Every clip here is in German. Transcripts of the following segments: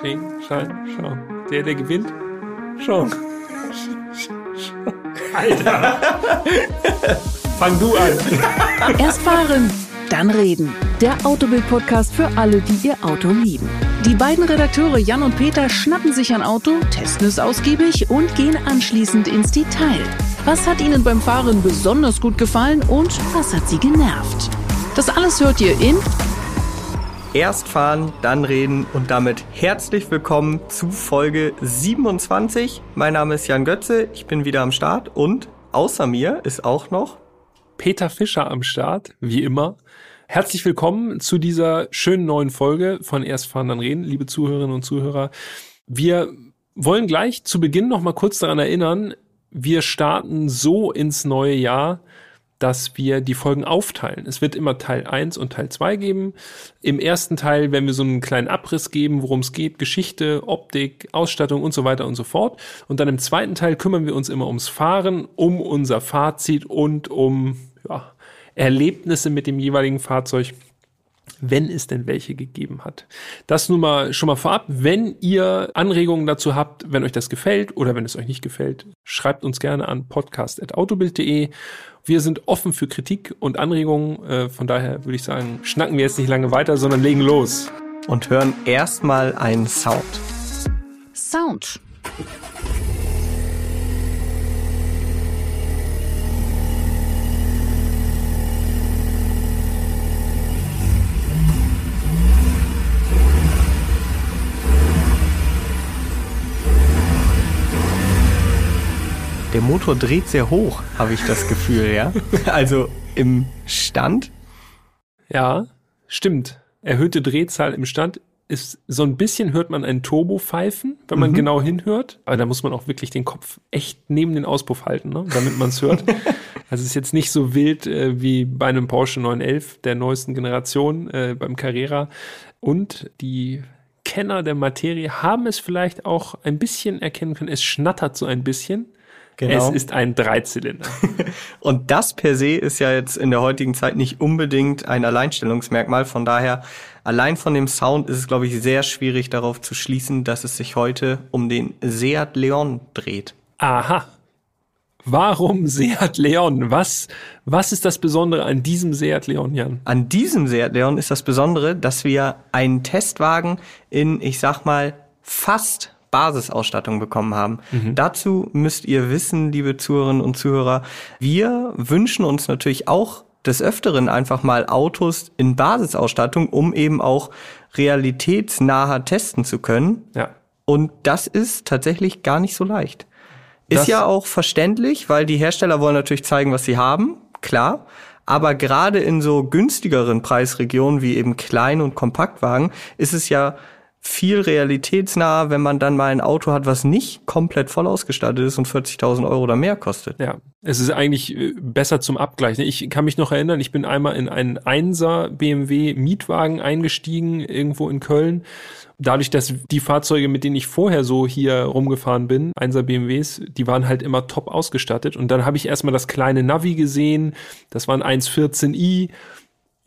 Schein, Schein, schau. Der, der gewinnt, schau. Alter. Fang du an. Erst fahren, dann reden. Der Autobild-Podcast für alle, die ihr Auto lieben. Die beiden Redakteure Jan und Peter schnappen sich ein Auto, testen es ausgiebig und gehen anschließend ins Detail. Was hat ihnen beim Fahren besonders gut gefallen und was hat sie genervt? Das alles hört ihr in Erst fahren, dann reden und damit herzlich willkommen zu Folge 27. Mein Name ist Jan Götze, ich bin wieder am Start und außer mir ist auch noch Peter Fischer am Start, wie immer. Herzlich willkommen zu dieser schönen neuen Folge von Erst fahren, dann reden, liebe Zuhörerinnen und Zuhörer. Wir wollen gleich zu Beginn noch mal kurz daran erinnern, wir starten so ins neue Jahr, dass wir die Folgen aufteilen. Es wird immer Teil 1 und Teil 2 geben. Im ersten Teil werden wir so einen kleinen Abriss geben, worum es geht, Geschichte, Optik, Ausstattung und so weiter und so fort. Und dann im zweiten Teil kümmern wir uns immer ums Fahren, um unser Fazit und um ja, Erlebnisse mit dem jeweiligen Fahrzeug wenn es denn welche gegeben hat. Das nun mal schon mal vorab. Wenn ihr Anregungen dazu habt, wenn euch das gefällt oder wenn es euch nicht gefällt, schreibt uns gerne an podcast.autobild.de. Wir sind offen für Kritik und Anregungen. Äh, von daher würde ich sagen, schnacken wir jetzt nicht lange weiter, sondern legen los. Und hören erstmal einen Sound. Sound. Der Motor dreht sehr hoch, habe ich das Gefühl, ja. Also im Stand. Ja, stimmt. Erhöhte Drehzahl im Stand ist so ein bisschen hört man ein Turbo pfeifen, wenn man mhm. genau hinhört. Aber da muss man auch wirklich den Kopf echt neben den Auspuff halten, ne? damit man es hört. also es ist jetzt nicht so wild äh, wie bei einem Porsche 911 der neuesten Generation äh, beim Carrera. Und die Kenner der Materie haben es vielleicht auch ein bisschen erkennen können. Es schnattert so ein bisschen. Genau. Es ist ein Dreizylinder. Und das per se ist ja jetzt in der heutigen Zeit nicht unbedingt ein Alleinstellungsmerkmal. Von daher, allein von dem Sound ist es, glaube ich, sehr schwierig darauf zu schließen, dass es sich heute um den Seat Leon dreht. Aha. Warum Seat Leon? Was, was ist das Besondere an diesem Seat Leon, Jan? An diesem Seat Leon ist das Besondere, dass wir einen Testwagen in, ich sag mal, fast Basisausstattung bekommen haben. Mhm. Dazu müsst ihr wissen, liebe Zuhörerinnen und Zuhörer, wir wünschen uns natürlich auch des Öfteren einfach mal Autos in Basisausstattung, um eben auch realitätsnaher testen zu können. Ja. Und das ist tatsächlich gar nicht so leicht. Ist das ja auch verständlich, weil die Hersteller wollen natürlich zeigen, was sie haben, klar. Aber gerade in so günstigeren Preisregionen wie eben Klein- und Kompaktwagen ist es ja viel realitätsnah, wenn man dann mal ein Auto hat, was nicht komplett voll ausgestattet ist und 40.000 Euro oder mehr kostet. Ja, es ist eigentlich äh, besser zum Abgleich. Ich kann mich noch erinnern, ich bin einmal in einen Einser BMW Mietwagen eingestiegen, irgendwo in Köln. Dadurch, dass die Fahrzeuge, mit denen ich vorher so hier rumgefahren bin, Einser BMWs, die waren halt immer top ausgestattet. Und dann habe ich erstmal das kleine Navi gesehen, das war ein 114i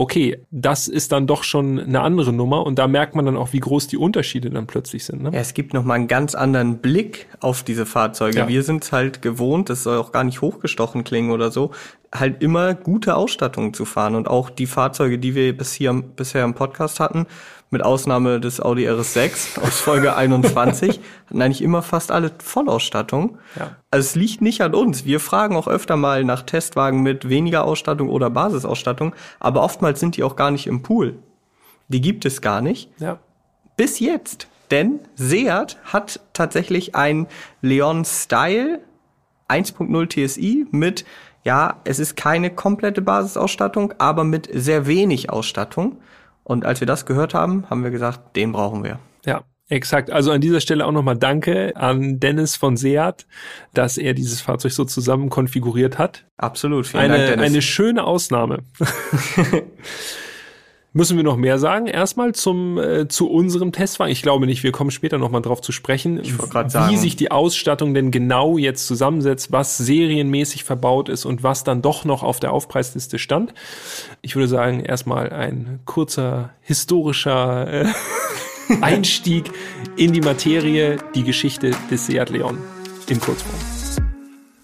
okay, das ist dann doch schon eine andere Nummer und da merkt man dann auch, wie groß die Unterschiede dann plötzlich sind. Ne? Ja, es gibt nochmal einen ganz anderen Blick auf diese Fahrzeuge. Ja. Wir sind halt gewohnt, das soll auch gar nicht hochgestochen klingen oder so, halt immer gute Ausstattung zu fahren und auch die Fahrzeuge, die wir bis hier, bisher im Podcast hatten, mit Ausnahme des Audi RS6 aus Folge 21, hatten eigentlich immer fast alle Vollausstattung. Ja. Also es liegt nicht an uns. Wir fragen auch öfter mal nach Testwagen mit weniger Ausstattung oder Basisausstattung, aber oftmals sind die auch gar nicht im Pool. Die gibt es gar nicht. Ja. Bis jetzt. Denn Seat hat tatsächlich ein Leon Style 1.0 TSI mit, ja, es ist keine komplette Basisausstattung, aber mit sehr wenig Ausstattung. Und als wir das gehört haben, haben wir gesagt, den brauchen wir. Ja, Exakt. Also an dieser Stelle auch nochmal Danke an Dennis von Seat, dass er dieses Fahrzeug so zusammen konfiguriert hat. Absolut. Vielen eine, Dank, Dennis. Eine schöne Ausnahme. Müssen wir noch mehr sagen? Erstmal zum äh, zu unserem Testwagen. Ich glaube nicht, wir kommen später nochmal drauf zu sprechen, ich wie sagen. sich die Ausstattung denn genau jetzt zusammensetzt, was serienmäßig verbaut ist und was dann doch noch auf der Aufpreisliste stand. Ich würde sagen, erstmal ein kurzer historischer äh, Einstieg in die Materie, die Geschichte des Seat Leon in Kurzform.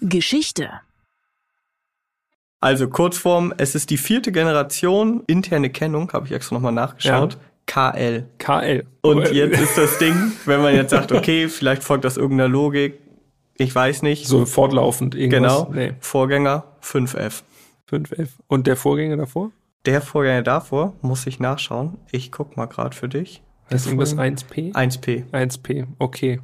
Geschichte. Also Kurzform, es ist die vierte Generation, interne Kennung, habe ich extra nochmal nachgeschaut. Ja. KL. KL. Und jetzt ist das Ding, wenn man jetzt sagt, okay, vielleicht folgt das irgendeiner Logik, ich weiß nicht. So fortlaufend irgendwas. Genau. Nee. Vorgänger 5F. 5F. Und der Vorgänger davor? Der Vorgänger davor, muss ich nachschauen. Ich guck mal gerade für dich. Das ist irgendwas 1P? 1P. 1P, okay.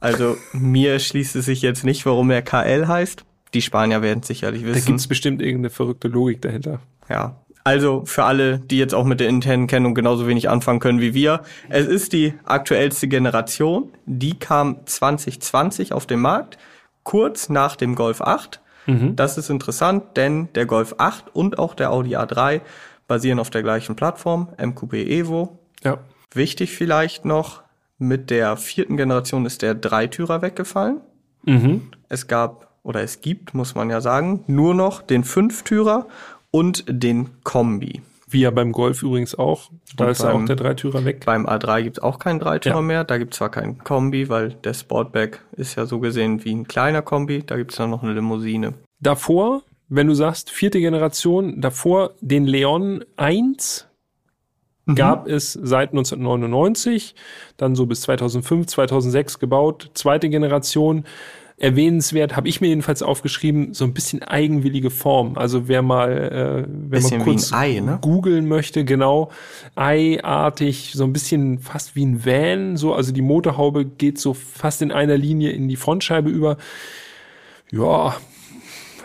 Also mir schließt es sich jetzt nicht, warum er KL heißt. Die Spanier werden es sicherlich wissen. Da gibt es bestimmt irgendeine verrückte Logik dahinter. Ja. Also für alle, die jetzt auch mit der internen Kennung genauso wenig anfangen können wie wir. Es ist die aktuellste Generation. Die kam 2020 auf den Markt, kurz nach dem Golf 8. Mhm. Das ist interessant, denn der Golf 8 und auch der Audi A3 basieren auf der gleichen Plattform, MQB Evo. Ja. Wichtig vielleicht noch, mit der vierten Generation ist der Dreitürer weggefallen. Mhm. Es gab oder es gibt, muss man ja sagen, nur noch den Fünftürer und den Kombi. Wie ja beim Golf übrigens auch. Da und ist beim, auch der Dreitürer weg. Beim A3 gibt's auch keinen Dreitürer ja. mehr. Da gibt's zwar keinen Kombi, weil der Sportback ist ja so gesehen wie ein kleiner Kombi. Da gibt's dann noch eine Limousine. Davor, wenn du sagst vierte Generation, davor den Leon 1 mhm. gab es seit 1999, dann so bis 2005, 2006 gebaut. Zweite Generation erwähnenswert, habe ich mir jedenfalls aufgeschrieben, so ein bisschen eigenwillige Form. Also wer mal, äh, wenn man kurz Ei, ne? googeln möchte, genau, eiartig, so ein bisschen fast wie ein Van, so, also die Motorhaube geht so fast in einer Linie in die Frontscheibe über. Ja.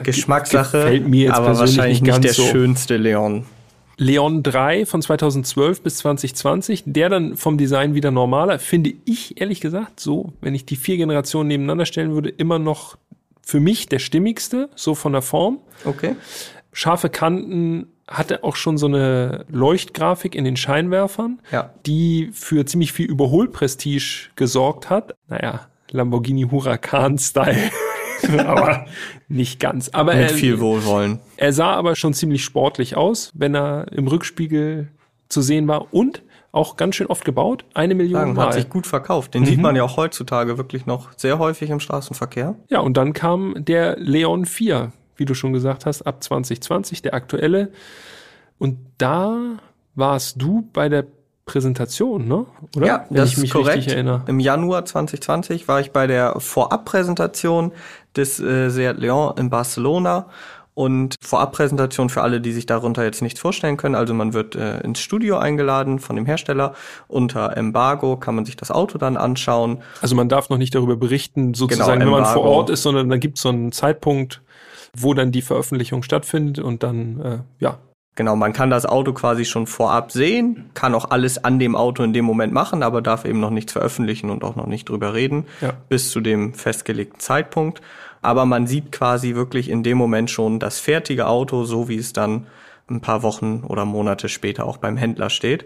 Geschmackssache, gefällt mir jetzt aber wahrscheinlich nicht, nicht der so. schönste Leon. Leon 3 von 2012 bis 2020, der dann vom Design wieder normaler, finde ich ehrlich gesagt so, wenn ich die vier Generationen nebeneinander stellen würde, immer noch für mich der stimmigste, so von der Form. Okay. Scharfe Kanten hatte auch schon so eine Leuchtgrafik in den Scheinwerfern, ja. die für ziemlich viel Überholprestige gesorgt hat. Naja, Lamborghini Huracan-Style. aber nicht ganz. Aber Mit er, viel Wohlwollen. Er sah aber schon ziemlich sportlich aus, wenn er im Rückspiegel zu sehen war und auch ganz schön oft gebaut. Eine Million Sagen, Mal. Hat sich gut verkauft. Den mhm. sieht man ja auch heutzutage wirklich noch sehr häufig im Straßenverkehr. Ja, und dann kam der Leon 4, wie du schon gesagt hast, ab 2020, der aktuelle. Und da warst du bei der Präsentation, ne? Oder? Ja, Wenn das ich mich ist korrekt. Richtig erinnere. Im Januar 2020 war ich bei der Vorabpräsentation des äh, Seat Leon in Barcelona. Und Vorabpräsentation für alle, die sich darunter jetzt nichts vorstellen können. Also man wird äh, ins Studio eingeladen von dem Hersteller. Unter Embargo kann man sich das Auto dann anschauen. Also man darf noch nicht darüber berichten, sozusagen, genau, wenn man vor Ort ist, sondern da gibt es so einen Zeitpunkt, wo dann die Veröffentlichung stattfindet und dann, äh, ja, Genau, man kann das Auto quasi schon vorab sehen, kann auch alles an dem Auto in dem Moment machen, aber darf eben noch nichts veröffentlichen und auch noch nicht drüber reden, ja. bis zu dem festgelegten Zeitpunkt. Aber man sieht quasi wirklich in dem Moment schon das fertige Auto, so wie es dann ein paar Wochen oder Monate später auch beim Händler steht.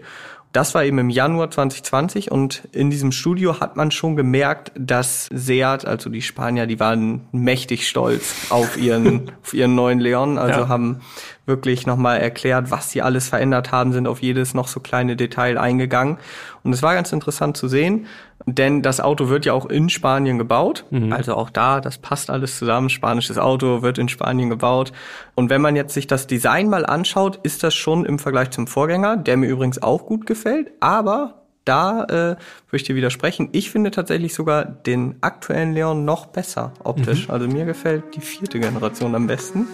Das war eben im Januar 2020 und in diesem Studio hat man schon gemerkt, dass Seat, also die Spanier, die waren mächtig stolz auf ihren, auf ihren neuen Leon, also ja. haben wirklich nochmal erklärt, was sie alles verändert haben, sind auf jedes noch so kleine Detail eingegangen. Und es war ganz interessant zu sehen, denn das Auto wird ja auch in Spanien gebaut. Mhm. Also auch da, das passt alles zusammen. Spanisches Auto wird in Spanien gebaut. Und wenn man jetzt sich das Design mal anschaut, ist das schon im Vergleich zum Vorgänger, der mir übrigens auch gut gefällt, aber da äh, würde ich dir widersprechen. Ich finde tatsächlich sogar den aktuellen Leon noch besser optisch. Mhm. Also mir gefällt die vierte Generation am besten.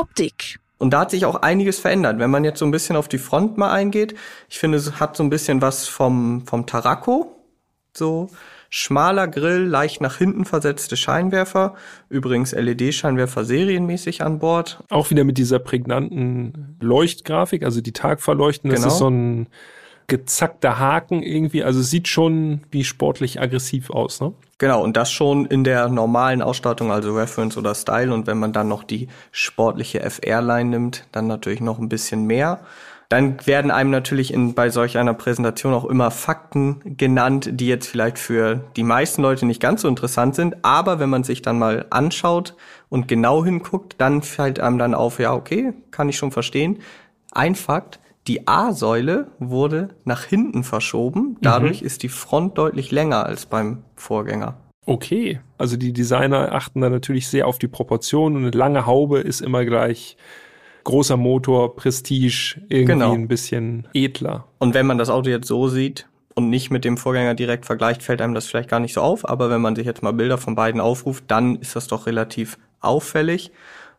Optik. Und da hat sich auch einiges verändert. Wenn man jetzt so ein bisschen auf die Front mal eingeht, ich finde, es hat so ein bisschen was vom, vom Tarako. So schmaler Grill, leicht nach hinten versetzte Scheinwerfer. Übrigens LED-Scheinwerfer serienmäßig an Bord. Auch wieder mit dieser prägnanten Leuchtgrafik, also die Tagverleuchten. Das genau. ist so ein gezackter Haken irgendwie. Also sieht schon wie sportlich aggressiv aus, ne? Genau, und das schon in der normalen Ausstattung, also Reference oder Style. Und wenn man dann noch die sportliche FR-Line nimmt, dann natürlich noch ein bisschen mehr. Dann werden einem natürlich in, bei solch einer Präsentation auch immer Fakten genannt, die jetzt vielleicht für die meisten Leute nicht ganz so interessant sind. Aber wenn man sich dann mal anschaut und genau hinguckt, dann fällt einem dann auf, ja, okay, kann ich schon verstehen. Ein Fakt, Die A-Säule wurde nach hinten verschoben. Dadurch mhm. ist die Front deutlich länger als beim Vorgänger. Okay, also die Designer achten da natürlich sehr auf die Proportionen und eine lange Haube ist immer gleich großer Motor, Prestige, irgendwie genau. ein bisschen edler. Und wenn man das Auto jetzt so sieht und nicht mit dem Vorgänger direkt vergleicht, fällt einem das vielleicht gar nicht so auf. Aber wenn man sich jetzt mal Bilder von beiden aufruft, dann ist das doch relativ auffällig.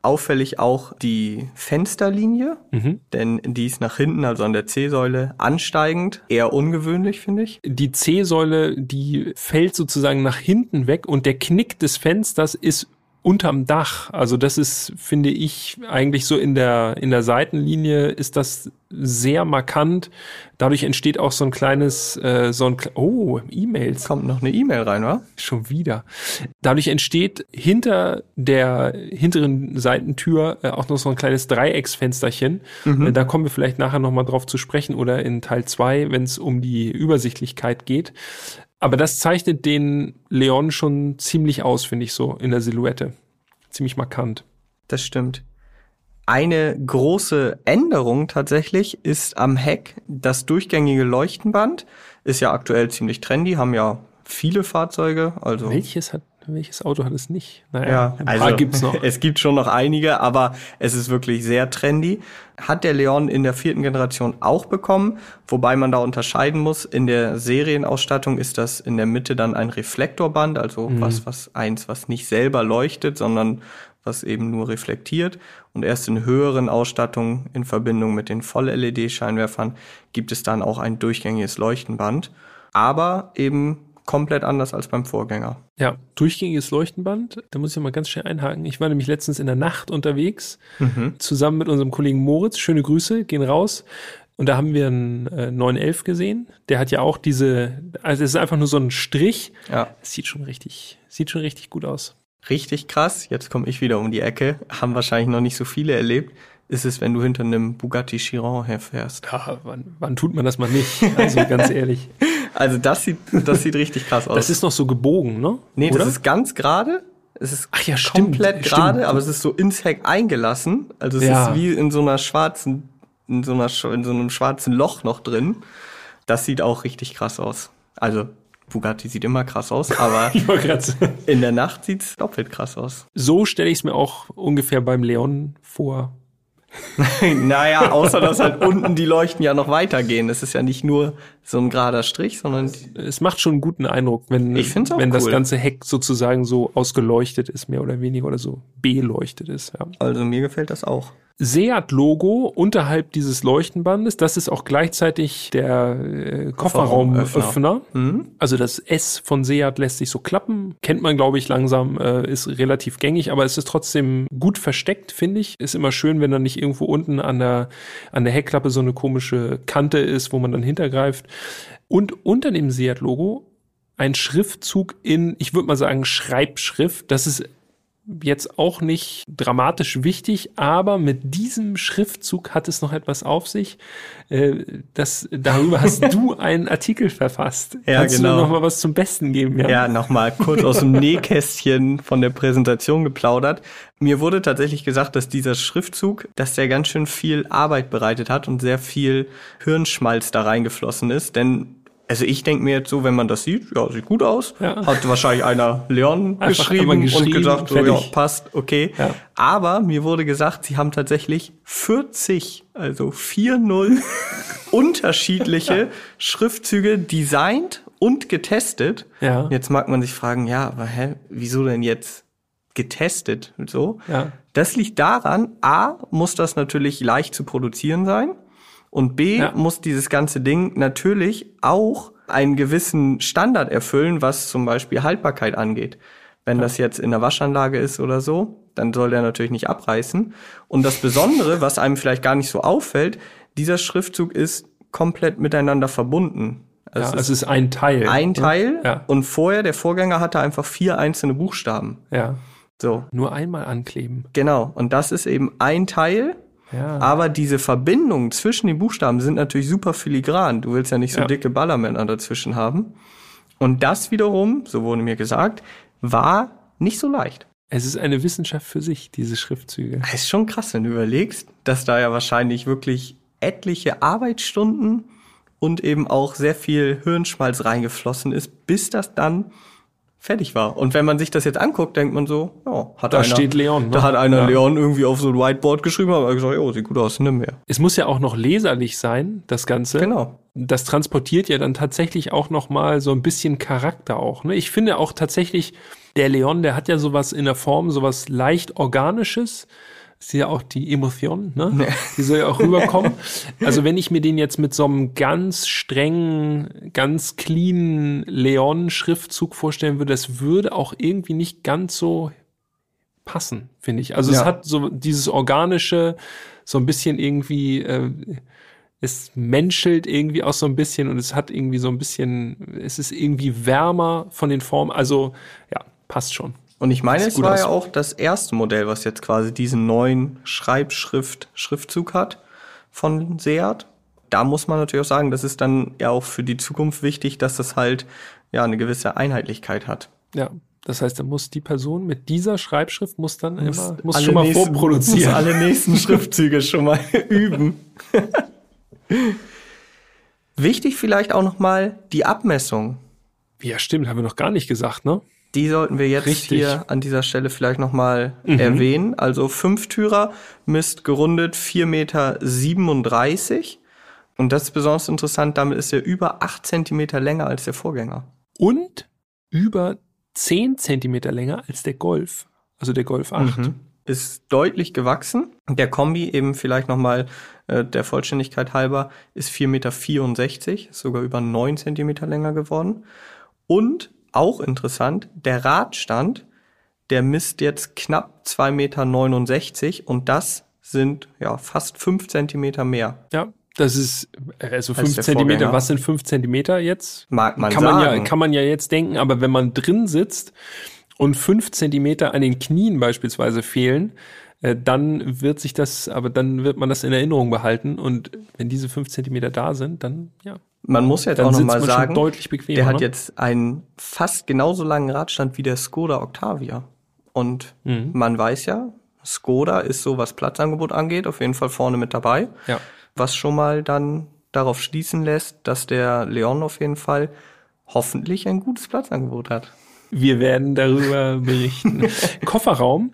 Auffällig auch die Fensterlinie, mhm. denn die ist nach hinten, also an der C-Säule, ansteigend. Eher ungewöhnlich, finde ich. Die C-Säule, die fällt sozusagen nach hinten weg und der Knick des Fensters ist unterm Dach. Also das ist, finde ich, eigentlich so in der, in der Seitenlinie ist das sehr markant. Dadurch entsteht auch so ein kleines, äh, so ein, oh, E-Mails. Kommt noch eine E-Mail rein, wa? Schon wieder. Dadurch entsteht hinter der hinteren Seitentür äh, auch noch so ein kleines Dreiecksfensterchen. Mhm. Äh, da kommen wir vielleicht nachher nochmal drauf zu sprechen oder in Teil zwei, wenn es um die Übersichtlichkeit geht. Aber das zeichnet den Leon schon ziemlich aus, finde ich so, in der Silhouette. Ziemlich markant. Das stimmt. Eine große Änderung tatsächlich ist am Heck das durchgängige Leuchtenband. Ist ja aktuell ziemlich trendy, haben ja viele Fahrzeuge. Also Welches hat welches Auto hat es nicht? Naja, ja, ein paar also, gibt's noch. Es gibt schon noch einige, aber es ist wirklich sehr trendy. Hat der Leon in der vierten Generation auch bekommen, wobei man da unterscheiden muss. In der Serienausstattung ist das in der Mitte dann ein Reflektorband, also mhm. was, was eins, was nicht selber leuchtet, sondern was eben nur reflektiert. Und erst in höheren Ausstattungen in Verbindung mit den Voll-LED-Scheinwerfern gibt es dann auch ein durchgängiges Leuchtenband. Aber eben komplett anders als beim Vorgänger. Ja, durchgängiges Leuchtenband. Da muss ich mal ganz schnell einhaken. Ich war nämlich letztens in der Nacht unterwegs, mhm. zusammen mit unserem Kollegen Moritz. Schöne Grüße, gehen raus. Und da haben wir einen äh, 911 gesehen. Der hat ja auch diese, also es ist einfach nur so ein Strich. Ja. Es sieht schon richtig, sieht schon richtig gut aus. Richtig krass. Jetzt komme ich wieder um die Ecke. Haben wahrscheinlich noch nicht so viele erlebt ist es, wenn du hinter einem Bugatti Chiron herfährst. Ja, wann, wann tut man das mal nicht? Also ganz ehrlich. Also das sieht, das sieht richtig krass aus. Das ist noch so gebogen, ne? Nee, Oder? das ist ganz gerade. Es ist Ach ja, komplett gerade, aber es ist so ins Heck eingelassen. Also es ja. ist wie in so einer schwarzen, in so einer, in so einem schwarzen Loch noch drin. Das sieht auch richtig krass aus. Also Bugatti sieht immer krass aus, aber in der Nacht sieht's doppelt krass aus. So stelle ich es mir auch ungefähr beim Leon vor. naja, außer dass halt unten die Leuchten ja noch weitergehen. Es ist ja nicht nur so ein gerader Strich, sondern. Es macht schon einen guten Eindruck, wenn, wenn cool. das ganze Heck sozusagen so ausgeleuchtet ist, mehr oder weniger, oder so beleuchtet ist. Ja. Also mir gefällt das auch. Seat-Logo unterhalb dieses Leuchtenbandes. Das ist auch gleichzeitig der äh, Kofferraumöffner. Mhm. Also das S von Seat lässt sich so klappen. Kennt man, glaube ich, langsam, äh, ist relativ gängig, aber es ist trotzdem gut versteckt, finde ich. Ist immer schön, wenn da nicht irgendwo unten an der, an der Heckklappe so eine komische Kante ist, wo man dann hintergreift. Und unter dem Seat-Logo ein Schriftzug in, ich würde mal sagen, Schreibschrift. Das ist jetzt auch nicht dramatisch wichtig, aber mit diesem Schriftzug hat es noch etwas auf sich. Äh, das, darüber hast du einen Artikel verfasst. Ja, Kannst genau. du noch mal was zum Besten geben? Ja, ja noch mal kurz aus dem Nähkästchen von der Präsentation geplaudert. Mir wurde tatsächlich gesagt, dass dieser Schriftzug, dass der ganz schön viel Arbeit bereitet hat und sehr viel Hirnschmalz da reingeflossen ist, denn also ich denke mir jetzt so, wenn man das sieht, ja, sieht gut aus. Ja. Hat wahrscheinlich einer Leon geschrieben, geschrieben, und gesagt, so, ja, passt, okay. Ja. Aber mir wurde gesagt, sie haben tatsächlich 40, also 4-0 unterschiedliche Schriftzüge designt und getestet. Ja. Jetzt mag man sich fragen, ja, aber hä, wieso denn jetzt getestet und so? Ja. Das liegt daran, A, muss das natürlich leicht zu produzieren sein. Und B ja. muss dieses ganze Ding natürlich auch einen gewissen Standard erfüllen, was zum Beispiel Haltbarkeit angeht. Wenn ja. das jetzt in der Waschanlage ist oder so, dann soll der natürlich nicht abreißen. Und das Besondere, was einem vielleicht gar nicht so auffällt, dieser Schriftzug ist komplett miteinander verbunden. Also ja, es ist ein Teil. Ein Teil. Ja. Und vorher, der Vorgänger hatte einfach vier einzelne Buchstaben. Ja. So. Nur einmal ankleben. Genau. Und das ist eben ein Teil ja. Aber diese Verbindungen zwischen den Buchstaben sind natürlich super filigran. Du willst ja nicht so ja. dicke Ballermänner dazwischen haben. Und das wiederum, so wurde mir gesagt, war nicht so leicht. Es ist eine Wissenschaft für sich, diese Schriftzüge. Es ist schon krass, wenn du überlegst, dass da ja wahrscheinlich wirklich etliche Arbeitsstunden und eben auch sehr viel Hirnschmalz reingeflossen ist, bis das dann fertig war. Und wenn man sich das jetzt anguckt, denkt man so, ja, hat da einer, steht Leon. Ne? da hat einer Ja. Leon irgendwie auf so ein Whiteboard geschrieben, aber gesagt, oh, sieht gut aus, nimm mehr. Es muss ja auch noch leserlich sein, das Ganze. Genau. Das transportiert ja dann tatsächlich auch noch mal so ein bisschen Charakter auch. Ne? Ich finde auch tatsächlich, der Leon, der hat ja sowas in der Form, sowas leicht organisches. Ist ja auch die Emotion, ne? Die soll ja auch rüberkommen. Also wenn ich mir den jetzt mit so einem ganz strengen, ganz cleanen Leon-Schriftzug vorstellen würde, das würde auch irgendwie nicht ganz so passen, finde ich. Also es Ja. hat so dieses organische, so ein bisschen irgendwie, äh, es menschelt irgendwie auch so ein bisschen und es hat irgendwie so ein bisschen, es ist irgendwie wärmer von den Formen. Also ja, passt schon. Und ich meine, es war aus. ja auch das erste Modell, was jetzt quasi diesen neuen Schreibschrift-Schriftzug hat von Seat. Da muss man natürlich auch sagen, das ist dann ja auch für die Zukunft wichtig, dass das halt ja eine gewisse Einheitlichkeit hat. Ja. Das heißt, da muss die Person mit dieser Schreibschrift muss dann immer, muss alle schon mal nächsten- vorproduzieren. Muss alle nächsten Schriftzüge schon mal üben. Wichtig vielleicht auch noch mal die Abmessung. Ja, stimmt, haben wir noch gar nicht gesagt, ne? Die sollten wir jetzt Richtig. hier an dieser Stelle vielleicht nochmal Mhm. erwähnen. Also Fünftürer misst gerundet 4,37 Meter. Und das ist besonders interessant, damit ist er über 8 Zentimeter länger als der Vorgänger. Und über 10 Zentimeter länger als der Golf. Also der Golf 8. Mhm. Ist deutlich gewachsen. Der Kombi eben vielleicht nochmal äh, der Vollständigkeit halber ist 4,64 Meter, ist sogar über 9 Zentimeter länger geworden. Und auch interessant, der Radstand, der misst jetzt knapp 2,69 Meter und das sind ja fast 5 Zentimeter mehr. Ja, das ist also Als 5 der Zentimeter. Was sind 5 Zentimeter jetzt? Mag man kann man ja sagen. kann man ja jetzt denken, aber wenn man drin sitzt und 5 Zentimeter an den Knien beispielsweise fehlen, äh, dann wird sich das, aber dann wird man das in Erinnerung behalten und wenn diese 5 Zentimeter da sind, dann ja, Man muss jetzt dann auch nochmal sagen, deutlich bequemer. der hat ne? jetzt einen fast genauso langen Radstand wie der Skoda Octavia. Und Mhm. man weiß ja, Skoda ist so, was Platzangebot angeht, auf jeden Fall vorne mit dabei. ja. Was schon mal dann darauf schließen lässt, dass der Leon auf jeden Fall hoffentlich ein gutes Platzangebot hat. Wir werden darüber berichten. Kofferraum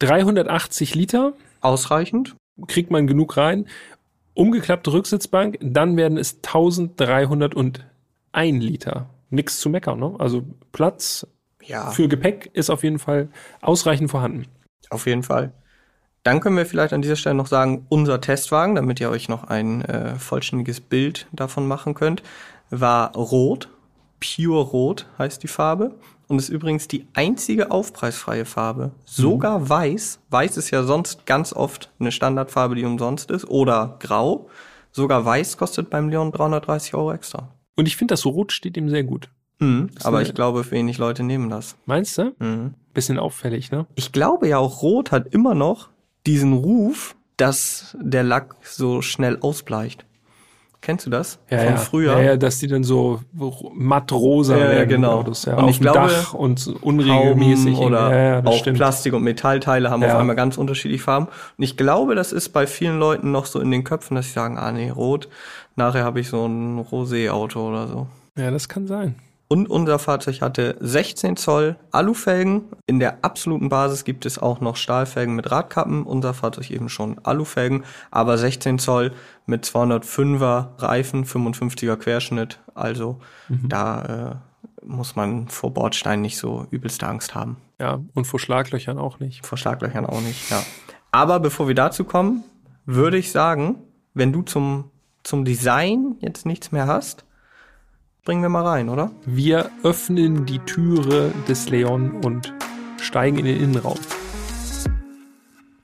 380 Liter. Ausreichend. kriegt man genug rein. Umgeklappte Rücksitzbank, dann werden es 1301 Liter. Nix zu meckern, ne? Also Platz Ja, für Gepäck ist auf jeden Fall ausreichend vorhanden. auf jeden Fall. Dann können wir vielleicht an dieser Stelle noch sagen, unser Testwagen, damit ihr euch noch ein äh, vollständiges Bild davon machen könnt, war rot. Pure Rot heißt die Farbe. Und ist übrigens die einzige aufpreisfreie Farbe. Sogar weiß. Weiß ist ja sonst ganz oft eine Standardfarbe, die umsonst ist. Oder grau. Sogar weiß kostet beim Leon 330 Euro extra. Und ich finde, das Rot steht ihm sehr gut. Mhm, aber ich glaube, wenig Leute nehmen das. Meinst du? Mhm. Bisschen auffällig, ne? Ich glaube ja auch Rot hat immer noch diesen Ruf, dass der Lack so schnell ausbleicht. Kennst du das? Ja, Von ja. früher? Ja, ja, dass die dann so matt rosa Ja, werden. genau. Autos, ja. Und Auf ich dem glaube, Dach und unregelmäßig. Oder ja, auch stimmt. Plastik- und Metallteile haben auf einmal ganz unterschiedliche Farben. Und ich glaube, das ist bei vielen Leuten noch so in den Köpfen, dass sie sagen, ah nee, rot, nachher habe ich so ein Rosé-Auto oder so. Ja, das kann sein. Und unser Fahrzeug hatte 16 Zoll Alufelgen. In der absoluten Basis gibt es auch noch Stahlfelgen mit Radkappen. Unser Fahrzeug eben schon Alufelgen, aber 16 Zoll mit 205er Reifen, 55er Querschnitt. Also da äh, muss man vor Bordsteinen nicht so übelste Angst haben. Ja, und vor Schlaglöchern auch nicht. Vor Schlaglöchern auch nicht, ja. Aber bevor wir dazu kommen, würde ich sagen, wenn du zum, zum Design jetzt nichts mehr hast, bringen wir mal rein, oder? Wir öffnen die Türe des Leon und steigen in den Innenraum.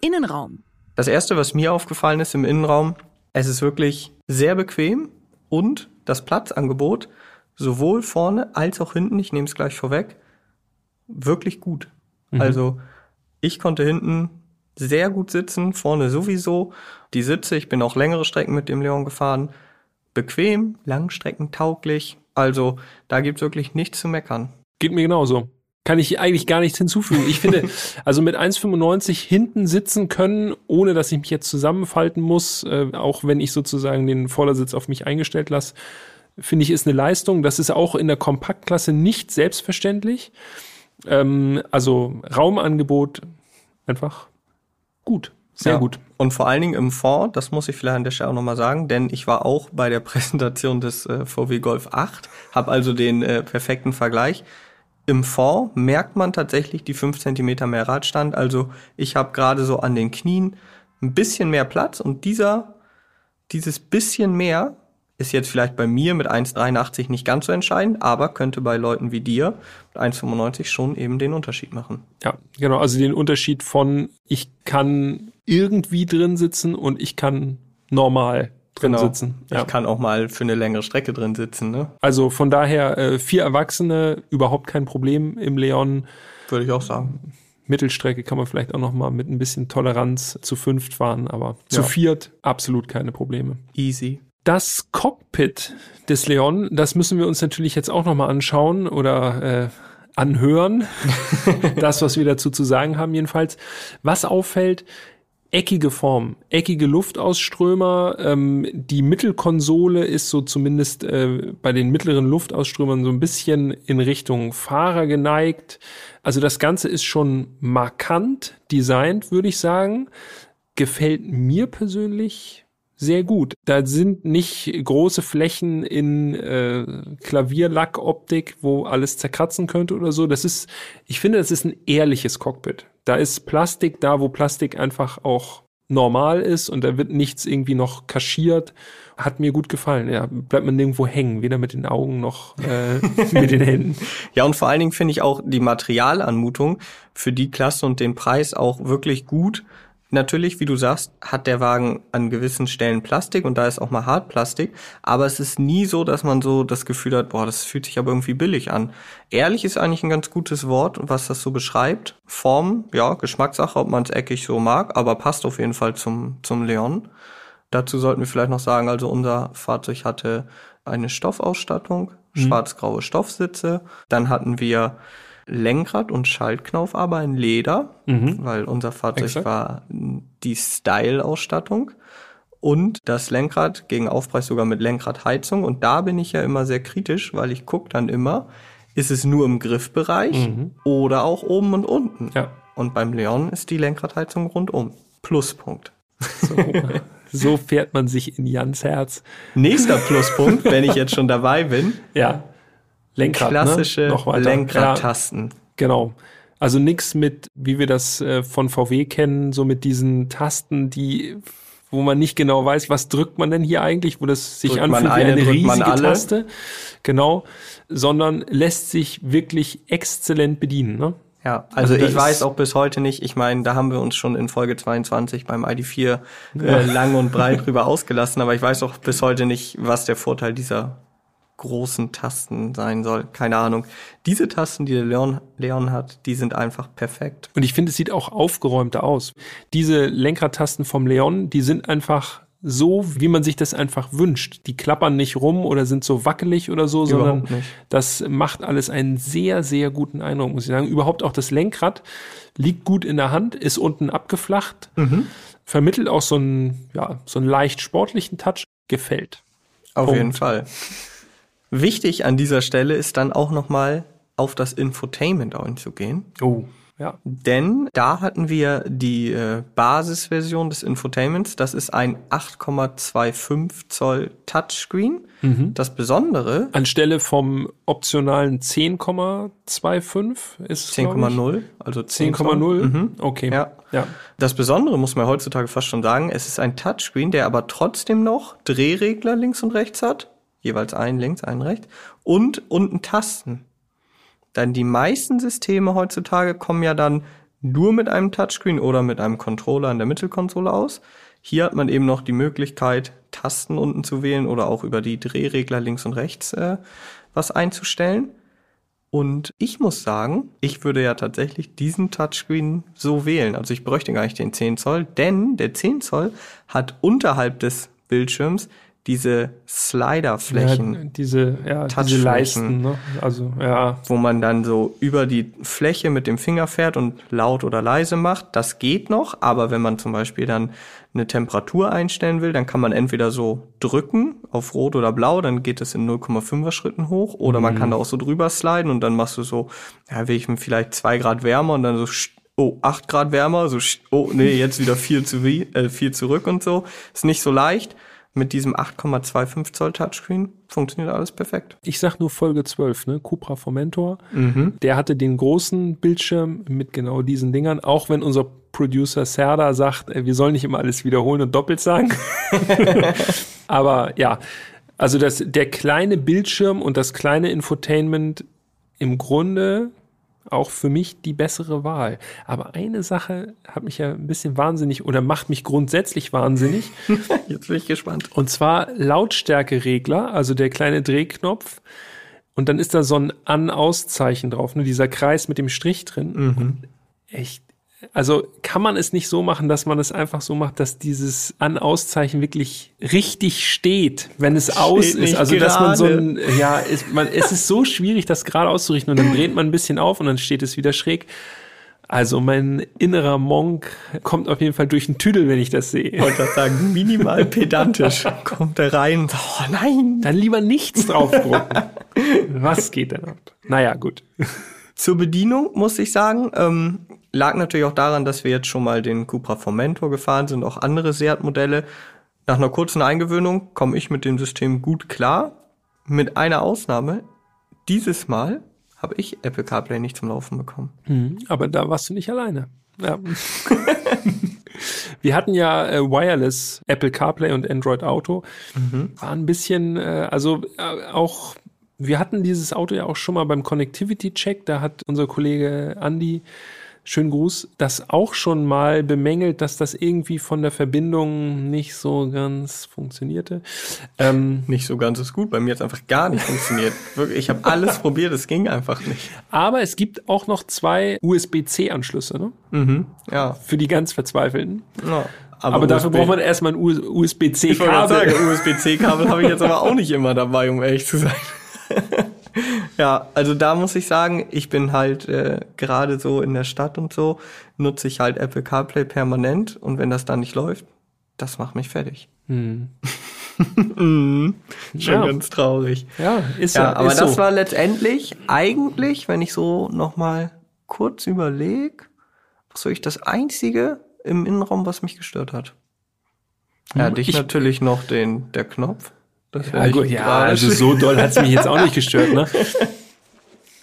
Innenraum. Das erste, was mir aufgefallen ist im Innenraum, es ist wirklich sehr bequem und das Platzangebot sowohl vorne als auch hinten, ich nehme es gleich vorweg, wirklich gut. Also ich konnte hinten sehr gut sitzen, vorne sowieso. Die Sitze, ich bin auch längere Strecken mit dem Leon gefahren. Bequem, Langstrecken tauglich. Also da gibt's wirklich nichts zu meckern. Geht mir genauso. kann ich eigentlich gar nichts hinzufügen. Ich finde, also mit 1,95 hinten sitzen können, ohne dass ich mich jetzt zusammenfalten muss, äh, auch wenn ich sozusagen den Vordersitz auf mich eingestellt lasse, finde ich, ist eine Leistung. Das ist auch in der Kompaktklasse nicht selbstverständlich. Ähm, also Raumangebot einfach gut. Sehr ja. gut. Und vor allen Dingen im Fond, das muss ich vielleicht an der Stelle auch nochmal sagen, denn ich war auch bei der Präsentation des äh, VW Golf 8, habe also den äh, perfekten Vergleich. Im Fond merkt man tatsächlich die fünf Zentimeter mehr Radstand. Also ich habe gerade so an den Knien ein bisschen mehr Platz und dieser, dieses bisschen mehr ist jetzt vielleicht bei mir mit 1,83 nicht ganz so entscheidend, aber könnte bei Leuten wie dir mit 1,95 schon eben den Unterschied machen. Ja, genau. Also den Unterschied von ich kann irgendwie drin sitzen und ich kann normal drin genau. sitzen. Ja. Ich kann auch mal für eine längere Strecke drin sitzen. Ne? Also von daher äh, vier Erwachsene überhaupt kein Problem im Leon. Würde ich auch sagen. Mittelstrecke kann man vielleicht auch noch mal mit ein bisschen Toleranz zu fünft fahren, aber ja. zu viert absolut keine Probleme. Easy. Das Cockpit des Leon, das müssen wir uns natürlich jetzt auch noch mal anschauen oder äh, anhören. das, was wir dazu zu sagen haben jedenfalls. Was auffällt, eckige Form, eckige Luftausströmer. Ähm, die Mittelkonsole ist so zumindest äh, bei den mittleren Luftausströmern so ein bisschen in Richtung Fahrer geneigt. Also das Ganze ist schon markant designt, würde ich sagen. Gefällt mir persönlich sehr gut. Da sind nicht große Flächen in äh, Klavierlackoptik, wo alles zerkratzen könnte oder so. Das ist, ich finde, das ist ein ehrliches Cockpit. Da ist Plastik da, wo Plastik einfach auch normal ist und da wird nichts irgendwie noch kaschiert. Hat mir gut gefallen. Ja, bleibt man nirgendwo hängen, weder mit den Augen noch äh, mit den Händen. Ja, und vor allen Dingen finde ich auch die Materialanmutung für die Klasse und den Preis auch wirklich gut Natürlich, wie du sagst, hat der Wagen an gewissen Stellen Plastik und da ist auch mal Hartplastik, aber es ist nie so, dass man so das Gefühl hat, boah, das fühlt sich aber irgendwie billig an. Ehrlich ist eigentlich ein ganz gutes Wort, was das so beschreibt. Form, ja, Geschmackssache, ob man es eckig so mag, aber passt auf jeden Fall zum, zum Leon. Dazu sollten wir vielleicht noch sagen, also unser Fahrzeug hatte eine Stoffausstattung, mhm. schwarz-graue Stoffsitze. Dann hatten wir Lenkrad und Schaltknauf aber in Leder, mhm. weil unser Fahrzeug Exakt. war die Style-Ausstattung. Und das Lenkrad gegen Aufpreis sogar mit Lenkradheizung. Und da bin ich ja immer sehr kritisch, weil ich gucke dann immer, ist es nur im Griffbereich mhm. oder auch oben und unten. Ja. Und beim Leon ist die Lenkradheizung rundum. Pluspunkt. So, so fährt man sich in Jans Herz. Nächster Pluspunkt, wenn ich jetzt schon dabei bin. Ja. Lenkrad, ne? klassische ne? Lenkradtasten. Ja, genau. Also nichts mit, wie wir das äh, von VW kennen, so mit diesen Tasten, die wo man nicht genau weiß, was drückt man denn hier eigentlich, wo das sich drückt anfühlt eine, wie eine riesige Taste. Genau, sondern lässt sich wirklich exzellent bedienen. Ne? Ja, also, also ich weiß auch bis heute nicht, ich meine, da haben wir uns schon in Folge 22 beim ID4 äh, ja. lang und breit drüber ausgelassen, aber ich weiß auch bis heute nicht, was der Vorteil dieser großen Tasten sein soll. Keine Ahnung. Diese Tasten, die der Leon, Leon hat, die sind einfach perfekt. Und ich finde, es sieht auch aufgeräumter aus. Diese Lenkradtasten vom Leon, die sind einfach so, wie man sich das einfach wünscht. Die klappern nicht rum oder sind so wackelig oder so, Überhaupt sondern nicht. das macht alles einen sehr, sehr guten Eindruck, muss ich sagen. Überhaupt auch das Lenkrad liegt gut in der Hand, ist unten abgeflacht, mhm. vermittelt auch so einen, ja, so einen leicht sportlichen Touch, gefällt. Auf Punkt. jeden Fall. Wichtig an dieser Stelle ist dann auch nochmal auf das Infotainment einzugehen. Oh. Ja. Denn da hatten wir die äh, Basisversion des Infotainments. Das ist ein 8,25 Zoll Touchscreen. Mhm. Das Besondere. Anstelle vom optionalen 10,25 ist es 10,0. Also 10,0. Mhm. Okay. Ja. ja. Das Besondere muss man heutzutage fast schon sagen. Es ist ein Touchscreen, der aber trotzdem noch Drehregler links und rechts hat jeweils einen links, einen rechts und unten Tasten. Denn die meisten Systeme heutzutage kommen ja dann nur mit einem Touchscreen oder mit einem Controller in der Mittelkonsole aus. Hier hat man eben noch die Möglichkeit, Tasten unten zu wählen oder auch über die Drehregler links und rechts äh, was einzustellen. Und ich muss sagen, ich würde ja tatsächlich diesen Touchscreen so wählen. Also ich bräuchte gar nicht den 10 Zoll, denn der 10 Zoll hat unterhalb des Bildschirms diese Sliderflächen. Ja, diese, ja, diese Leisten, ne? Also, ja. Wo man dann so über die Fläche mit dem Finger fährt und laut oder leise macht. Das geht noch, aber wenn man zum Beispiel dann eine Temperatur einstellen will, dann kann man entweder so drücken auf Rot oder Blau, dann geht es in 0,5er Schritten hoch, oder mhm. man kann da auch so drüber sliden und dann machst du so, ja, will ich mir vielleicht zwei Grad wärmer und dann so oh, acht Grad wärmer, so, oh, nee, jetzt wieder viel zu wie, äh, viel zurück und so. Ist nicht so leicht mit diesem 8,25 Zoll Touchscreen funktioniert alles perfekt. Ich sag nur Folge 12, ne? Cupra Formentor. Mhm. Der hatte den großen Bildschirm mit genau diesen Dingern, auch wenn unser Producer Serda sagt, äh, wir sollen nicht immer alles wiederholen und doppelt sagen. Aber ja, also das, der kleine Bildschirm und das kleine Infotainment im Grunde auch für mich die bessere Wahl. Aber eine Sache hat mich ja ein bisschen wahnsinnig oder macht mich grundsätzlich wahnsinnig. Jetzt bin ich gespannt. Und zwar Lautstärkeregler, also der kleine Drehknopf. Und dann ist da so ein An-Aus-Zeichen drauf, ne? dieser Kreis mit dem Strich drin. Mhm. Echt also kann man es nicht so machen, dass man es einfach so macht, dass dieses An-Aus-Zeichen wirklich richtig steht, wenn es steht aus ist. Also dass man so ein, ja, es, man, es ist so schwierig, das gerade auszurichten und dann dreht man ein bisschen auf und dann steht es wieder schräg. Also mein innerer Monk kommt auf jeden Fall durch den Tüdel, wenn ich das sehe. Ich wollte sagen, minimal pedantisch kommt er rein oh nein. Dann lieber nichts draufdrucken. Was geht denn ab? Naja, gut. Zur Bedienung muss ich sagen, ähm, lag natürlich auch daran, dass wir jetzt schon mal den Cupra Formentor gefahren sind, auch andere Seat-Modelle. Nach einer kurzen Eingewöhnung komme ich mit dem System gut klar. Mit einer Ausnahme. Dieses Mal habe ich Apple CarPlay nicht zum Laufen bekommen. Mhm, aber da warst du nicht alleine. Ja. Wir hatten ja äh, Wireless Apple CarPlay und Android Auto. Mhm. War ein bisschen, äh, also äh, auch wir hatten dieses Auto ja auch schon mal beim Connectivity Check. Da hat unser Kollege Andy schönen Gruß, das auch schon mal bemängelt, dass das irgendwie von der Verbindung nicht so ganz funktionierte. Ähm, nicht so ganz ist gut. Bei mir hat es einfach gar nicht funktioniert. Wirklich, ich habe alles probiert, es ging einfach nicht. Aber es gibt auch noch zwei USB-C-Anschlüsse, ne? Mhm, ja. Für die ganz Verzweifelten. Ja. Aber, aber dafür braucht man erstmal ein USB-C-Kabel. USB-C-Kabel habe ich jetzt aber auch nicht immer dabei, um ehrlich zu sein. ja, also da muss ich sagen, ich bin halt äh, gerade so in der Stadt und so, nutze ich halt Apple CarPlay permanent und wenn das dann nicht läuft, das macht mich fertig. Hm. mhm. Schon ja. ganz traurig. Ja, ist ja. ja aber ist das so. war letztendlich eigentlich, wenn ich so nochmal kurz überlege, was war ich das Einzige im Innenraum, was mich gestört hat. Ja, hm, dich ich, natürlich noch den, der Knopf. Das ja, gut, ja also so doll hat es mich jetzt auch nicht gestört, ne?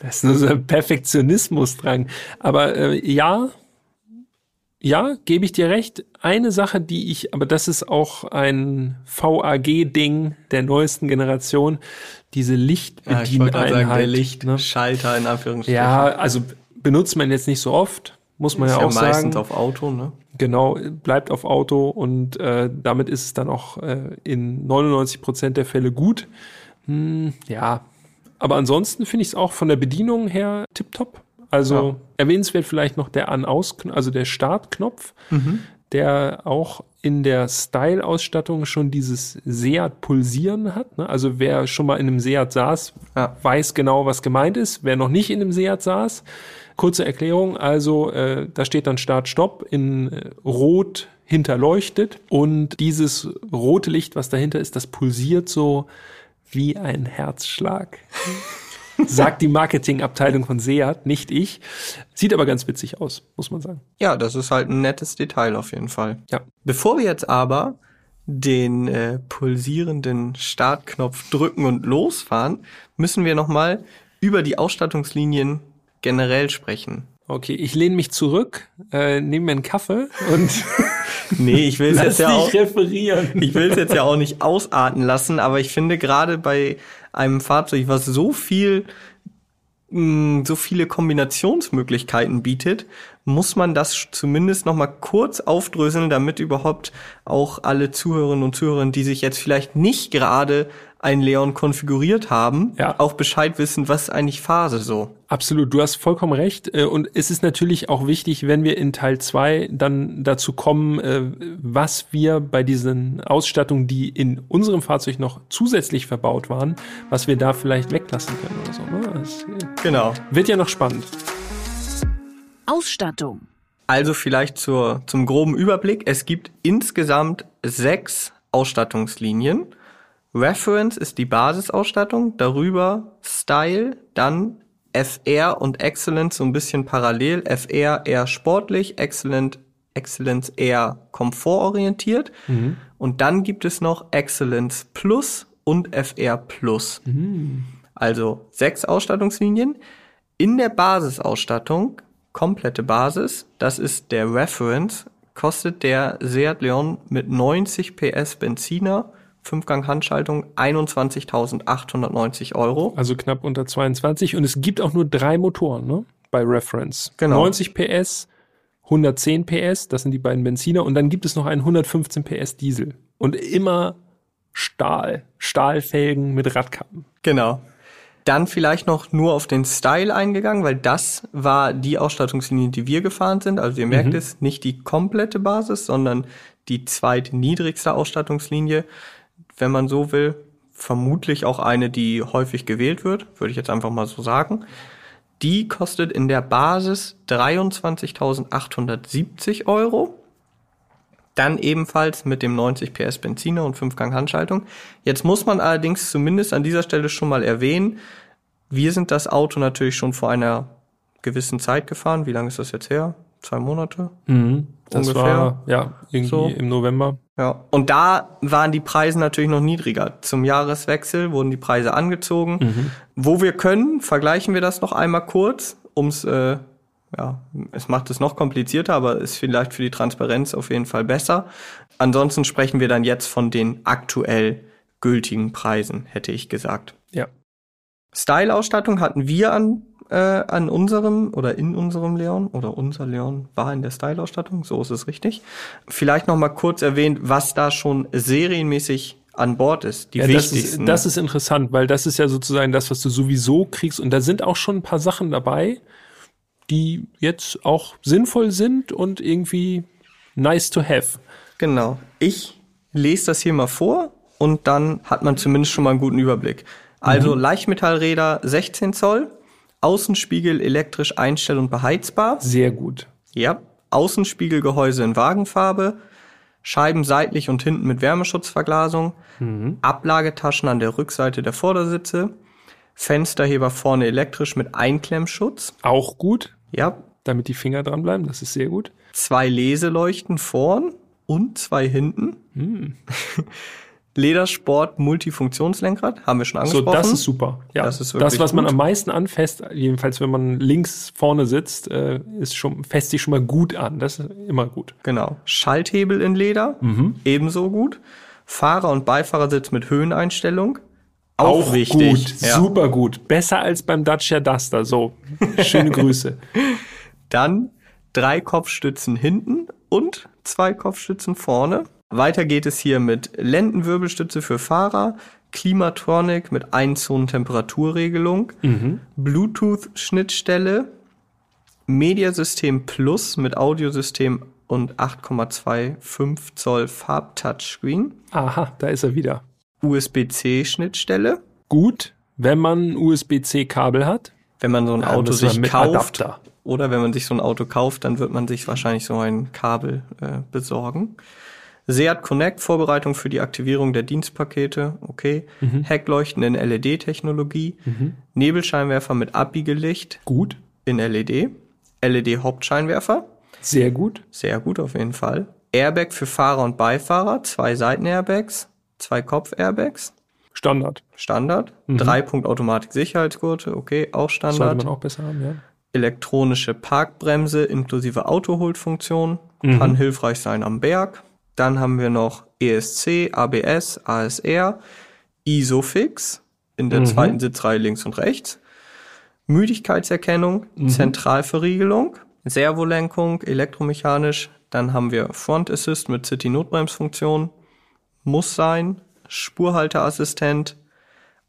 Das ist nur so ein Perfektionismus dran. Aber äh, ja, ja, gebe ich dir recht. Eine Sache, die ich, aber das ist auch ein VAG-Ding der neuesten Generation, diese Lichtbedieneinheit. Ja, der Lichtschalter ne? in Anführungsstrichen. Ja, also benutzt man jetzt nicht so oft, muss man ist ja auch ja meistens sagen. auf Auto, ne? Genau, bleibt auf Auto und äh, damit ist es dann auch äh, in 99 Prozent der Fälle gut. Hm, ja, aber ansonsten finde ich es auch von der Bedienung her tipptopp. Also ja. erwähnenswert vielleicht noch der An-Aus, also der Startknopf, mhm. der auch in der Style-Ausstattung schon dieses Seat-Pulsieren hat. Ne? Also wer schon mal in einem Seat saß, ja. weiß genau, was gemeint ist. Wer noch nicht in einem Seat saß, Kurze Erklärung, also äh, da steht dann Start-Stopp in äh, Rot hinterleuchtet und dieses rote Licht, was dahinter ist, das pulsiert so wie ein Herzschlag. Sagt die Marketingabteilung von Seat, nicht ich. Sieht aber ganz witzig aus, muss man sagen. Ja, das ist halt ein nettes Detail auf jeden Fall. Ja. Bevor wir jetzt aber den äh, pulsierenden Startknopf drücken und losfahren, müssen wir nochmal über die Ausstattungslinien generell sprechen. Okay, ich lehne mich zurück, äh, nehme mir einen Kaffee und nee, ich will es jetzt ja auch referieren. Ich will es jetzt ja auch nicht ausarten lassen, aber ich finde gerade bei einem Fahrzeug, was so viel mh, mm, so viele Kombinationsmöglichkeiten bietet, muss man das zumindest noch mal kurz aufdröseln, damit überhaupt auch alle Zuhörerinnen und Zuhörer, die sich jetzt vielleicht nicht gerade ein Leon konfiguriert haben, Ja. auch Bescheid wissen, was eigentlich Phase so. Absolut, du hast vollkommen recht. Äh, Und es ist natürlich auch wichtig, wenn wir in Teil zwei dann dazu kommen, äh, was wir bei diesen Ausstattungen, die in unserem Fahrzeug noch zusätzlich verbaut waren, was wir da vielleicht weglassen können oder so. ne? Das äh, Genau. wird ja noch spannend. Ausstattung. Also vielleicht zur, zum groben Überblick. Es gibt insgesamt sechs Ausstattungslinien. Reference ist die Basisausstattung, darüber Style, dann FR und Excellence so ein bisschen parallel. FR eher sportlich, Excellent, Excellence eher komfortorientiert. Und dann gibt es noch Excellence Plus und FR Plus. Also sechs Ausstattungslinien. In der Basisausstattung, komplette Basis, das ist der Reference, kostet der Seat Leon mit 90 PS Benziner, Fünfgang Handschaltung 21.890 Euro. Also knapp unter 22. Und es gibt auch nur drei Motoren ne? bei Reference. Genau. 90 PS, 110 PS, das sind die beiden Benziner. Und dann gibt es noch einen 115 PS Diesel. Und immer Stahl, Stahlfelgen mit Radkappen. Genau. Dann vielleicht noch nur auf den Style eingegangen, weil das war die Ausstattungslinie, die wir gefahren sind. Also ihr merkt es, nicht die komplette Basis, sondern die zweitniedrigste Ausstattungslinie, wenn man so will. Vermutlich auch eine, die häufig gewählt wird, würde ich jetzt einfach mal so sagen. Die kostet in der Basis 23.870 Euro. Dann ebenfalls mit dem 90 PS Benziner und 5-Gang Handschaltung. Jetzt muss man allerdings zumindest an dieser Stelle schon mal erwähnen, wir sind das Auto natürlich schon vor einer gewissen Zeit gefahren. Wie lange ist das jetzt her? Zwei Monate? Das Ungefähr. war ja irgendwie So. im November. Ja. Und da waren die Preise natürlich noch niedriger. Zum Jahreswechsel wurden die Preise angezogen. Wo wir können, vergleichen wir das noch einmal kurz, ums äh, ja, es macht es noch komplizierter, aber ist vielleicht für die Transparenz auf jeden Fall besser. Ansonsten sprechen wir dann jetzt von den aktuell gültigen Preisen, hätte ich gesagt. Ja. Style-Ausstattung hatten wir an, äh, an unserem oder in unserem Leon oder unser Leon war in der Style-Ausstattung, so ist es richtig. Vielleicht noch mal kurz erwähnt, was da schon serienmäßig an Bord ist, die Ja, das, wichtigsten. ist, das ist interessant, weil das ist ja sozusagen das, was du sowieso kriegst. Und da sind auch schon ein paar Sachen dabei, die jetzt auch sinnvoll sind und irgendwie nice to have. Genau. Ich lese das hier mal vor und dann hat man zumindest schon mal einen guten Überblick. Also Leichtmetallräder 16 Zoll, Außenspiegel elektrisch einstell- und beheizbar. Sehr gut. Ja. Außenspiegelgehäuse in Wagenfarbe, Scheiben seitlich und hinten mit Wärmeschutzverglasung, Ablagetaschen an der Rückseite der Vordersitze, Fensterheber vorne elektrisch mit Einklemmschutz. Auch gut, Ja. damit die Finger dranbleiben. Das ist sehr gut. Zwei Leseleuchten vorn und zwei hinten. Ledersport Multifunktionslenkrad, haben wir schon So, angesprochen. das ist super. Ja, Das ist das, was man gut. am meisten anfasst, jedenfalls wenn man links vorne sitzt, äh, ist schon, fässt sich schon mal gut an. Das ist immer gut. Genau. Schalthebel in Leder, Mhm. ebenso gut. Fahrer- und Beifahrersitz mit Höheneinstellung. Auch, wichtig. gut, Ja. super gut. Besser als beim Dacia Duster. So, schöne Grüße. Dann drei Kopfstützen hinten und zwei Kopfstützen vorne. Weiter geht es hier mit Lendenwirbelstütze für Fahrer, Klimatronic mit Einzonen-Temperaturregelung, Bluetooth-Schnittstelle, Mediasystem Plus mit Audiosystem und 8,25 Zoll Farb-Touchscreen, Aha, da ist er wieder. USB-C-Schnittstelle. Gut, wenn man ein USB-C-Kabel hat. Wenn man so ein Ja, Auto sich kauft, Adapter. oder wenn man sich so ein Auto kauft, dann wird man sich wahrscheinlich so ein Kabel äh, besorgen. Seat Connect, Vorbereitung für die Aktivierung der Dienstpakete, okay. Mhm. Heckleuchten in LED-Technologie, Nebelscheinwerfer mit Abbiegelicht Gut, in LED, LED-Hauptscheinwerfer, sehr gut. sehr gut auf jeden Fall. Airbag für Fahrer und Beifahrer, zwei Seitenairbags, zwei Kopf-Airbags, Standard. Standard. Dreipunkt Automatik Sicherheitsgurte, okay, auch Mhm. Sollte Standard. man auch besser haben, ja. elektronische Parkbremse inklusive Autohold-Funktion Mhm. kann hilfreich sein am Berg. Dann haben wir noch ESC, ABS, ASR, Isofix in der Mhm. zweiten Sitzreihe links und rechts, Müdigkeitserkennung, Mhm. Zentralverriegelung, Servolenkung, elektromechanisch. Dann haben wir Front Assist mit City-Notbremsfunktion, muss sein, Spurhalteassistent,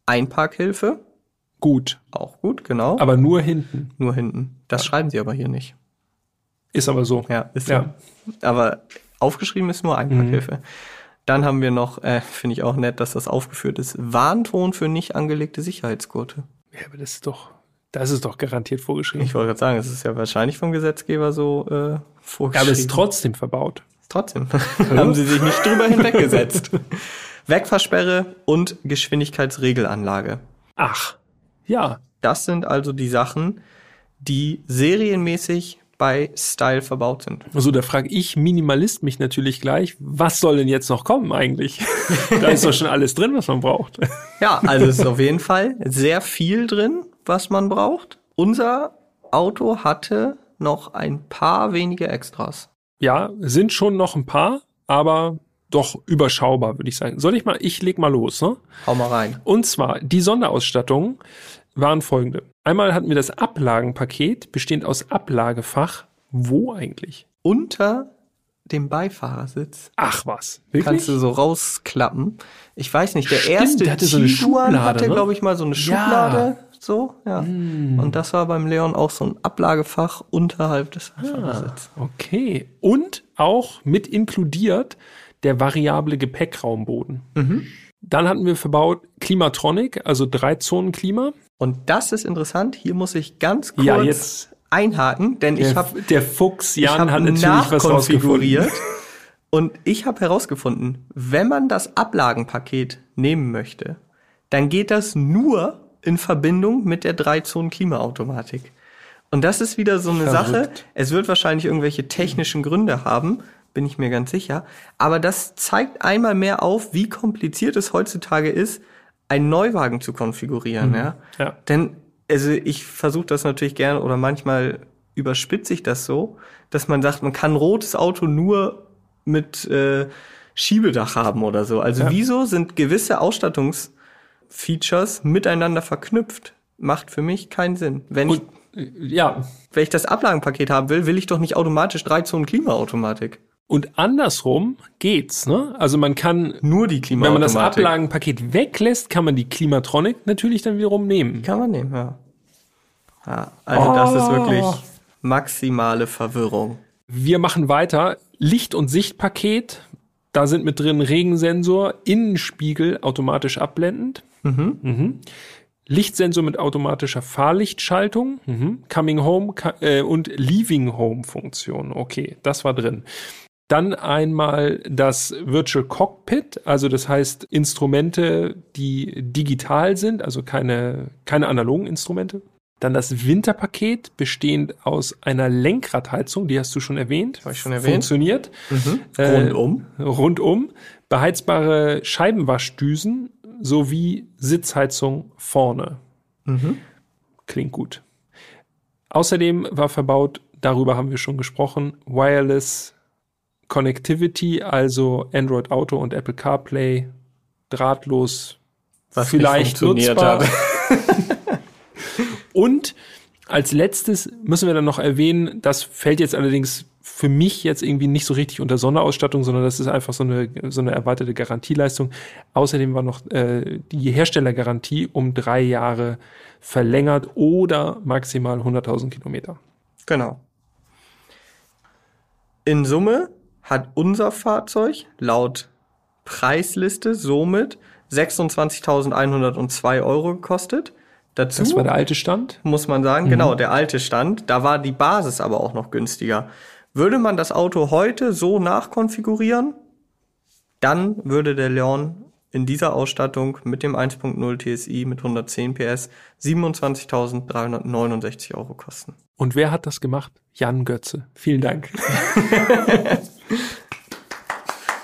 Einparkhilfe. Gut. Auch gut, genau. Aber nur hinten. Nur hinten. Das ja. schreiben sie aber hier nicht. Ist aber so. Ja, ist ja. So. Aber aufgeschrieben ist nur Einparkhilfe. Mhm. Dann haben wir noch, äh, finde ich auch nett, dass das aufgeführt ist, Warnton für nicht angelegte Sicherheitsgurte. Ja, aber das ist doch, das ist doch garantiert vorgeschrieben. Ich wollte gerade sagen, es ist ja wahrscheinlich vom Gesetzgeber so äh, vorgeschrieben. Ja, aber es ist trotzdem verbaut. Trotzdem. haben sie sich nicht drüber hinweggesetzt. Wegfahrsperre und Geschwindigkeitsregelanlage. Ach, ja. Das sind also die Sachen, die serienmäßig bei Style verbaut sind. Also da frage ich Minimalist mich natürlich gleich, was soll denn jetzt noch kommen eigentlich? da ist doch schon alles drin, was man braucht. ja, also ist auf jeden Fall sehr viel drin, was man braucht. Unser Auto hatte noch ein paar wenige Extras. Ja, sind schon noch ein paar, aber doch überschaubar, würde ich sagen. Soll ich mal, ich leg mal los, ne? Hau mal rein. Und zwar, die Sonderausstattung waren folgende. Einmal hatten wir das Ablagenpaket, bestehend aus Ablagefach. Wo eigentlich? Unter dem Beifahrersitz. Ach was, wirklich? Kannst du so rausklappen. Ich weiß nicht, der Stimmt, erste der hatte so eine Schublade, hatte, ne? glaube ich, mal so eine Schublade. Ja. So, ja. Mm. Und das war beim Leon auch so ein Ablagefach unterhalb des Beifahrersitz. Ah, okay. Und auch mit inkludiert der variable Gepäckraumboden. Mhm. Dann hatten wir verbaut Klimatronic, also drei Zonen Klima. Und das ist interessant. Hier muss ich ganz kurz ja, jetzt einhaken, denn der, ich habe der Fuchs Jan hat natürlich was rauskonfiguriert. Und ich habe herausgefunden, wenn man das Ablagenpaket nehmen möchte, dann geht das nur in Verbindung mit der Drei-Zonen-Klimaautomatik. Und das ist wieder so eine Verrückt. Sache. Es wird wahrscheinlich irgendwelche technischen Gründe haben, bin ich mir ganz sicher. Aber das zeigt einmal mehr auf, wie kompliziert es heutzutage ist, einen Neuwagen zu konfigurieren. Mhm. Ja? ja. Denn also ich versuche das natürlich gerne oder manchmal überspitze ich das so, dass man sagt, man kann ein rotes Auto nur mit äh, Schiebedach haben oder so. Also ja. wieso sind gewisse Ausstattungsfeatures miteinander verknüpft? Macht für mich keinen Sinn. Wenn Und, ich, ja. wenn ich das Ablagenpaket haben will, will ich doch nicht automatisch drei Zonen Klimaautomatik. Und andersrum geht's, ne? Also man kann nur die Klimaautomatik. Wenn man das Ablagenpaket weglässt, kann man die Klimatronic natürlich dann wiederum nehmen. Kann man nehmen, ja. ja also oh. das ist wirklich maximale Verwirrung. Wir machen weiter. Licht- und Sichtpaket. Da sind mit drin Regensensor, Innenspiegel automatisch abblendend. Mhm. Mhm. Lichtsensor mit automatischer Fahrlichtschaltung, mhm. Coming Home äh, und Leaving Home Funktion. Okay, das war drin. Dann einmal das Virtual Cockpit, also das heißt Instrumente, die digital sind, also keine, keine analogen Instrumente. Dann das Winterpaket, bestehend aus einer Lenkradheizung, die hast du schon erwähnt. Habe ich schon erwähnt. Funktioniert. Mhm. Rundum. Äh, rundum. Beheizbare Scheibenwaschdüsen sowie Sitzheizung vorne. Mhm. Klingt gut. Außerdem war verbaut, darüber haben wir schon gesprochen, Wireless Connectivity, also Android Auto und Apple CarPlay, drahtlos, Was vielleicht nutzbar. und als letztes müssen wir dann noch erwähnen, das fällt jetzt allerdings für mich jetzt irgendwie nicht so richtig unter Sonderausstattung, sondern das ist einfach so eine, so eine erweiterte Garantieleistung. Außerdem war noch äh, die Herstellergarantie um drei Jahre verlängert oder maximal 100.000 Kilometer. Genau. In Summe hat unser Fahrzeug laut Preisliste somit 26.102 Euro gekostet. Dazu das war der alte Stand? Muss man sagen, genau, mhm. genau, der alte Stand. Da war die Basis aber auch noch günstiger. Würde man das Auto heute so nachkonfigurieren, dann würde der Leon in dieser Ausstattung mit dem 1.0 TSI mit 110 PS 27.369 Euro kosten. Und wer hat das gemacht? Jan Götze. Vielen Dank.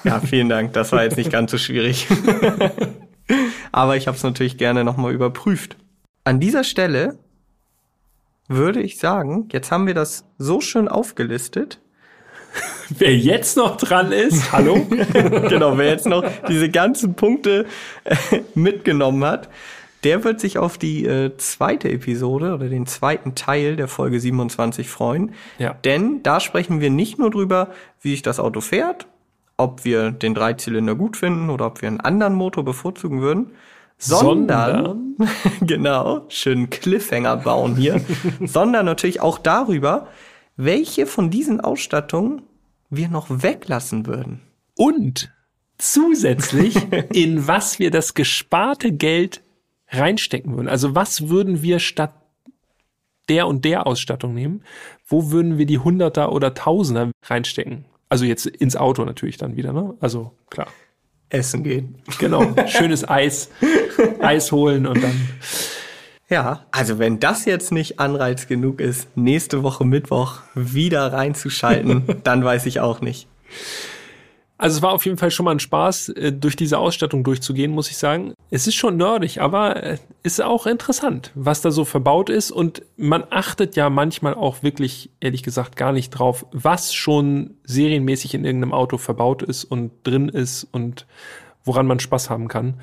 Ja, vielen Dank. Das war jetzt nicht ganz so schwierig. Aber ich habe es natürlich gerne nochmal überprüft. An dieser Stelle würde ich sagen, jetzt haben wir das so schön aufgelistet. Wer jetzt noch dran ist, hallo? genau, wer jetzt noch diese ganzen Punkte äh, mitgenommen hat, der wird sich auf die äh, zweite Episode oder den zweiten Teil der Folge 27 freuen. Ja. Denn da sprechen wir nicht nur drüber, wie sich das Auto fährt ob wir den Dreizylinder gut finden oder ob wir einen anderen Motor bevorzugen würden, sondern, sondern genau, schön Cliffhanger bauen hier, sondern natürlich auch darüber, welche von diesen Ausstattungen wir noch weglassen würden. Und zusätzlich, in was wir das gesparte Geld reinstecken würden. Also was würden wir statt der und der Ausstattung nehmen? Wo würden wir die Hunderter oder Tausender reinstecken? Also jetzt ins Auto natürlich dann wieder, ne? Also klar. Essen gehen. Genau. Schönes Eis. Eis holen und dann. Ja, also wenn das jetzt nicht Anreiz genug ist, nächste Woche Mittwoch wieder reinzuschalten, dann weiß ich auch nicht. Also es war auf jeden Fall schon mal ein Spaß, äh, durch diese Ausstattung durchzugehen, muss ich sagen. Es ist schon nerdig, aber äh, ist auch interessant, was da so verbaut ist. Und man achtet ja manchmal auch wirklich, ehrlich gesagt, gar nicht drauf, was schon serienmäßig in irgendeinem Auto verbaut ist und drin ist und woran man Spaß haben kann.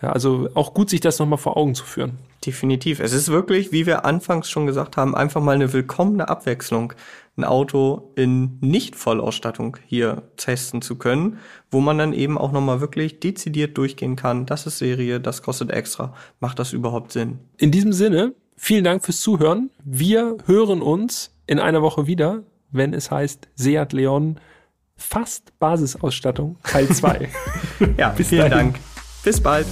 Also auch gut, sich das nochmal vor Augen zu führen. Definitiv. Es ist wirklich, wie wir anfangs schon gesagt haben, einfach mal eine willkommene Abwechslung ein Auto in Nicht-Vollausstattung hier testen zu können, wo man dann eben auch nochmal wirklich dezidiert durchgehen kann. Das ist Serie, das kostet extra. Macht das überhaupt Sinn? In diesem Sinne, vielen Dank fürs Zuhören. Wir hören uns in einer Woche wieder, wenn es heißt Seat Leon fast Basisausstattung Teil 2. ja, Bis vielen dahin. Dank. Bis bald.